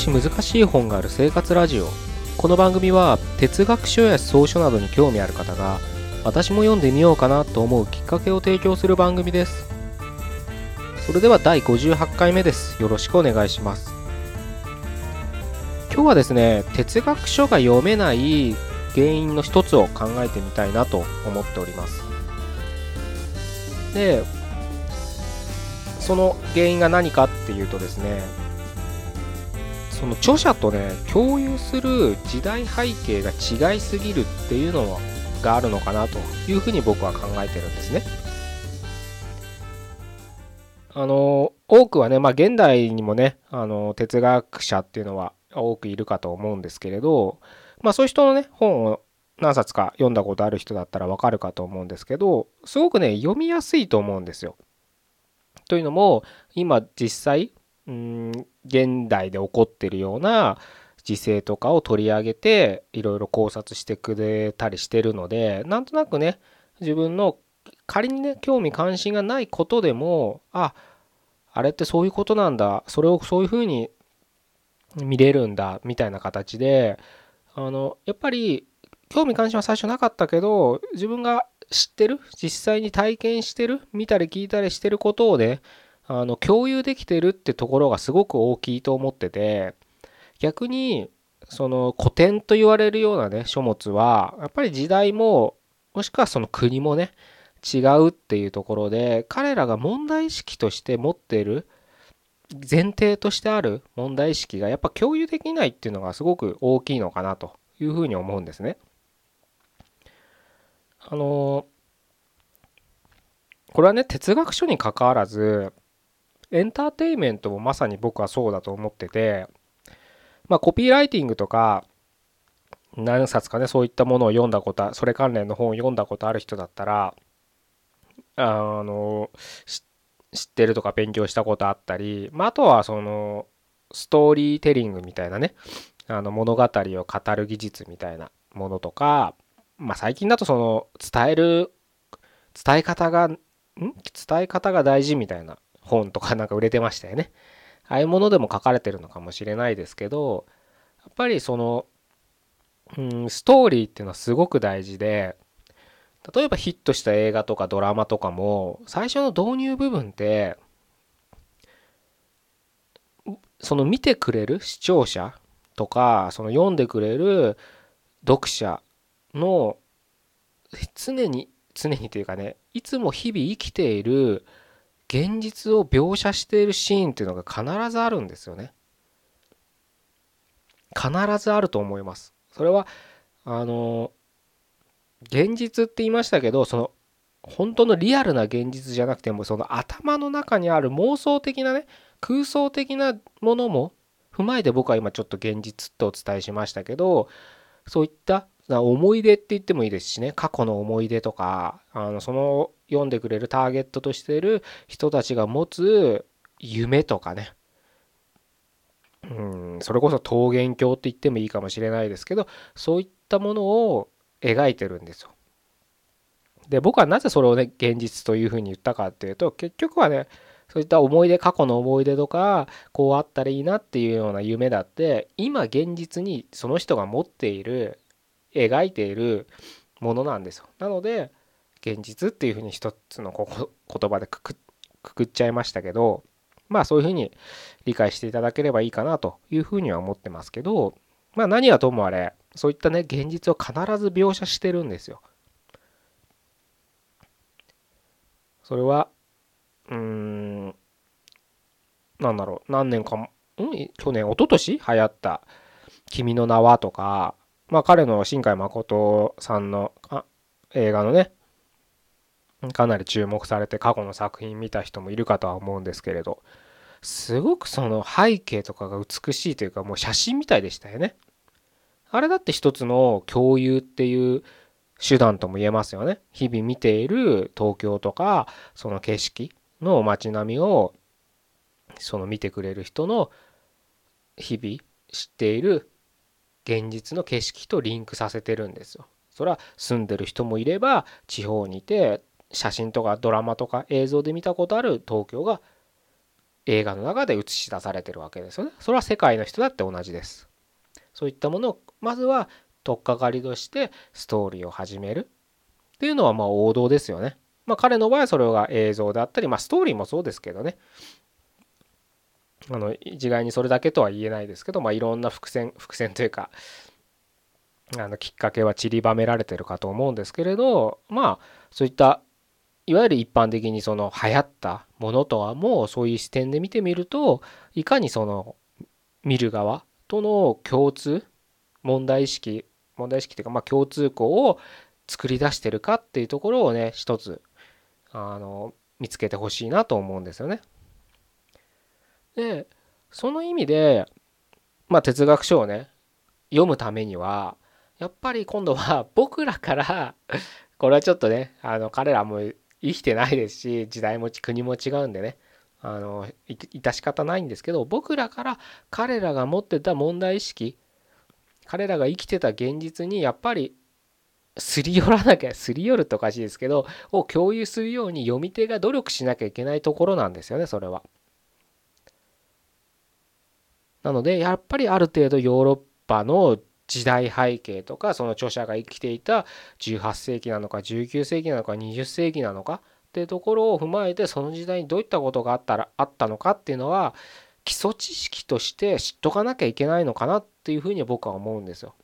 し難しい本がある生活ラジオ。この番組は哲学書や草書などに興味ある方が私も読んでみようかなと思うきっかけを提供する番組です。それでは第58回目です。よろしくお願いします。今日はですね哲学書が読めない原因の一つを考えてみたいなと思っております。でその原因が何かっていうとですねその著者とね共有する時代背景が違いすぎるっていうのがあるのかなというふうに僕は考えてるんですね。あの多くはね、まあ、現代にもねあの哲学者っていうのは多くいるかと思うんですけれど、まあ、そういう人のね本を何冊か読んだことある人だったらわかるかと思うんですけどすごくね読みやすいと思うんですよ。というのも今実際うん現代で起こってるような時勢とかを取り上げていろいろ考察してくれたりしてるのでなんとなくね自分の仮にね興味関心がないことでもああれってそういうことなんだそれをそういうふうに見れるんだみたいな形であのやっぱり興味関心は最初なかったけど自分が知ってる実際に体験してる見たり聞いたりしてることをねあの共有できてるってところがすごく大きいと思ってて逆にその古典と言われるようなね書物はやっぱり時代ももしくはその国もね違うっていうところで彼らが問題意識として持っている前提としてある問題意識がやっぱ共有できないっていうのがすごく大きいのかなというふうに思うんですね。あのこれはね哲学書にかかわらずエンターテインメントもまさに僕はそうだと思っててまあコピーライティングとか何冊かねそういったものを読んだことそれ関連の本を読んだことある人だったらあの知ってるとか勉強したことあったり、まあ、あとはそのストーリーテリングみたいなねあの物語を語る技術みたいなものとか、まあ、最近だとその伝える伝え方がん？伝え方が大事みたいな本とかなんか売れてましたよね。ああいうものでも書かれてるのかもしれないですけどやっぱりその、うん、ストーリーっていうのはすごく大事で例えばヒットした映画とかドラマとかも最初の導入部分ってその見てくれる視聴者とかその読んでくれる読者の常に常にというかねいつも日々生きている現実を描写しているシーンっていうのが必ずあるんですよね。必ずあると思います。それはあの現実って言いましたけどその本当のリアルな現実じゃなくてもその頭の中にある妄想的なね空想的なものも踏まえて僕は今ちょっと現実とお伝えしましたけどそういった思い出って言ってもいいですしね過去の思い出とかあのその読んでくれるターゲットとしてる人たちが持つ夢とかねうんそれこそ桃源郷って言ってもいいかもしれないですけどそういったものを描いてるんですよ。で僕はなぜそれをね現実というふうに言ったかっていうと結局はねそういった思い出過去の思い出とかこうあったらいいなっていうような夢だって今現実にその人が持っている描いているものなんですよ。なので現実っていうふうに一つのこ言葉でくくっちゃいましたけどまあそういうふうに理解していただければいいかなというふうには思ってますけどまあ何はともあれそういったね現実を必ず描写してるんですよ。それはうーんなんだろう何年かん去年一昨年流行った「君の名は」とかまあ彼の新海誠さんの映画のねかなり注目されて過去の作品見た人もいるかとは思うんですけれどすごくその背景とかが美しいというかもう写真みたいでしたよね。あれだって一つの共有っていう手段とも言えますよね。日々見ている東京とかその景色の街並みをその見てくれる人の日々知っている現実の景色とリンクさせてるんですよ。それは住んでる人もいれば地方にいて写真とかドラマとか映像で見たことある東京が映画の中で映し出されてるわけですよね。それは世界の人だって同じです。そういったものをまずは取っかかりとしてストーリーを始めるっていうのはまあ王道ですよね。まあ彼の場合はそれが映像であったり、まあストーリーもそうですけどね。あの一概にそれだけとは言えないですけど、まあいろんな伏線、伏線というか、あのきっかけは散りばめられてるかと思うんですけれど、まあそういったいわゆる一般的にその流行ったものとはもうそういう視点で見てみるといかにその見る側との共通問題意識問題意識というかまあ共通項を作り出してるかっていうところをね一つあの見つけてほしいなと思うんですよね。でその意味でまあ哲学書をね読むためにはやっぱり今度は 僕らからこれはちょっとねあの彼らも生きてないですし時代も国も違うんでねあの致し方ないんですけど僕らから彼らが持ってた問題意識彼らが生きてた現実にやっぱりすり寄らなきゃすり寄るとおかしいですけどを共有するように読み手が努力しなきゃいけないところなんですよねそれは。なのでやっぱりある程度ヨーロッパの時代背景とかその著者が生きていた18世紀なのか19世紀なのか20世紀なのかっていうところを踏まえてその時代にどういったことがあったらあったのかっていうのは基礎知識として知っとかなきゃいけないのかなっていうふうに僕は思うんですよ。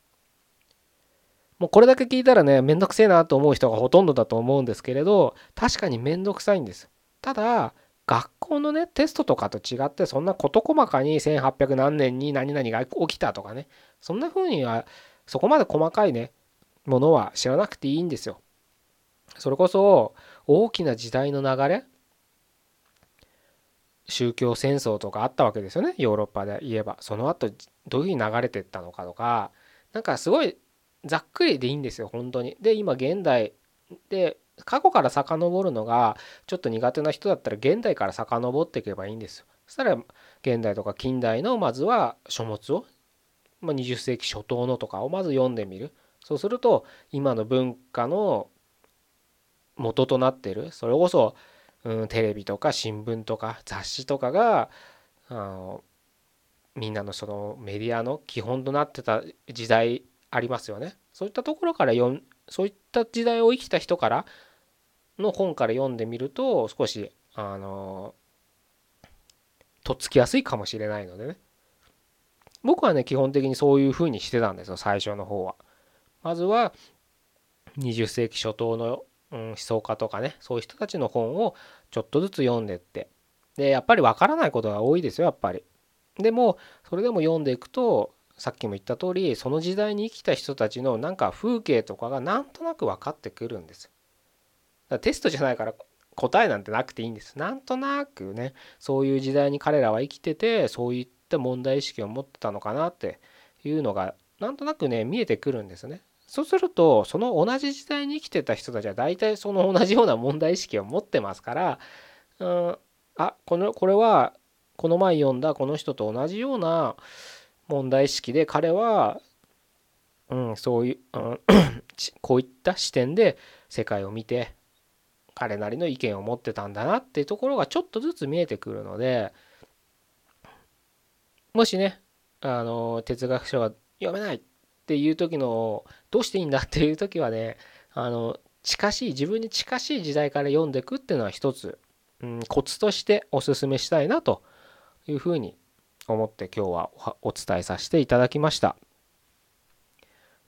もうこれだけ聞いたらねめんどくせえなと思う人がほとんどだと思うんですけれど確かにめんどくさいんです。ただ学校のねテストとかと違ってそんな事細かに1800何年に何々が起きたとかねそんな風にはそこまで細かいねものは知らなくていいんですよ。それこそ大きな時代の流れ宗教戦争とかあったわけですよねヨーロッパで言えばその後どういうふうに流れてったのかとかなんかすごいざっくりでいいんですよ本当に。で今現代で過去から遡るのがちょっと苦手な人だったら現代から遡っていけばいいんですよ。そしたら現代とか近代のまずは書物を、まあ、20世紀初頭のとかをまず読んでみる。そうすると今の文化の元となっているそれこそ、うん、テレビとか新聞とか雑誌とかがあのみんなのそのメディアの基本となってた時代ありますよね。そういったところから読そういった時代を生きた人からの本から読んでみると少しあのとっつきやすいかもしれないのでね僕はね基本的にそういうふうにしてたんですよ最初の方は。まずは20世紀初頭の、うん、思想家とかねそういう人たちの本をちょっとずつ読んでってでやっぱり分からないことが多いですよやっぱり。でもそれでも読んでいくとさっきも言った通りその時代に生きた人たちのなんか風景とかがなんとなく分かってくるんです。だテストじゃないから答えなんてなくていいんです。なんとなくねそういう時代に彼らは生きててそういった問題意識を持ってたのかなっていうのがなんとなくね見えてくるんですね。そうするとその同じ時代に生きてた人たちは大体その同じような問題意識を持ってますから、うん、あこのこれはこの前読んだこの人と同じような問題意識で彼は、うん、そういう、うん、こういった視点で世界を見て彼なりの意見を持ってたんだなっていうところがちょっとずつ見えてくるのでもしねあの哲学書が読めないっていう時のどうしていいんだっていう時はねあの近しい自分に近しい時代から読んでいくっていうのは一つ、うん、コツとしておすすめしたいなというふうに思って今日はお伝えさせていただきました。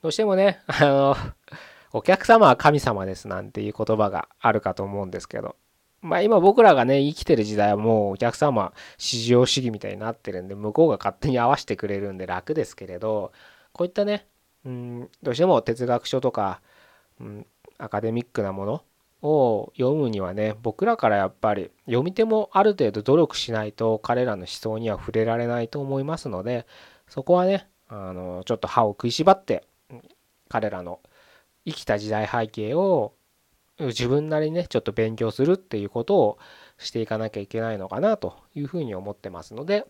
どうしてもね、あの、お客様は神様ですなんていう言葉があるかと思うんですけど、まあ今僕らがね、生きてる時代はもうお客様、市場主義みたいになってるんで、向こうが勝手に合わせてくれるんで楽ですけれど、こういったね、うん、どうしても哲学書とか、うん、アカデミックなものを読むにはね僕らからやっぱり読み手もある程度努力しないと彼らの思想には触れられないと思いますのでそこはねあのちょっと歯を食いしばって彼らの生きた時代背景を自分なりにねちょっと勉強するっていうことをしていかなきゃいけないのかなというふうに思ってますので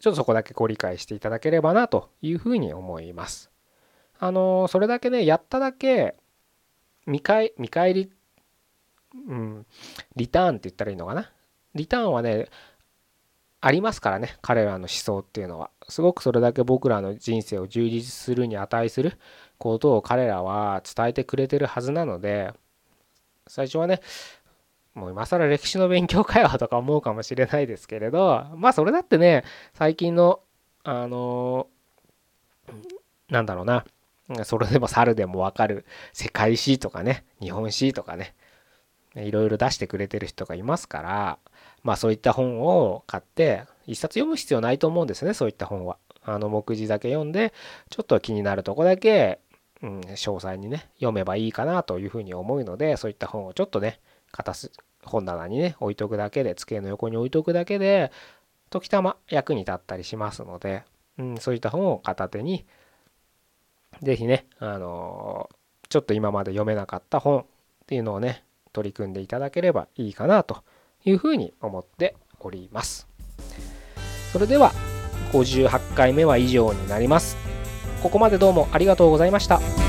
ちょっとそこだけご理解していただければなというふうに思います。あのそれだけねやっただけ見返見返り、うん、リターンって言ったらいいのかな？リターンはねありますからね彼らの思想っていうのはすごくそれだけ僕らの人生を充実するに値することを彼らは伝えてくれてるはずなので最初はねもう今更歴史の勉強かよとか思うかもしれないですけれどまあそれだってね最近のあのなんだろうなそれでも猿でもわかる世界史とかね日本史とかねいろいろ出してくれてる人がいますからまあそういった本を買って一冊読む必要ないと思うんですねそういった本は。あの目次だけ読んでちょっと気になるとこだけ、うん、詳細にね読めばいいかなというふうに思うのでそういった本をちょっとね片す本棚にね置いとくだけで机の横に置いとくだけで時たま役に立ったりしますので、うん、そういった本を片手に是非ねあのー、ちょっと今まで読めなかった本っていうのをね取り組んでいただければいいかなというふうに思っております。それでは58回目は以上になります。ここまでどうもありがとうございました。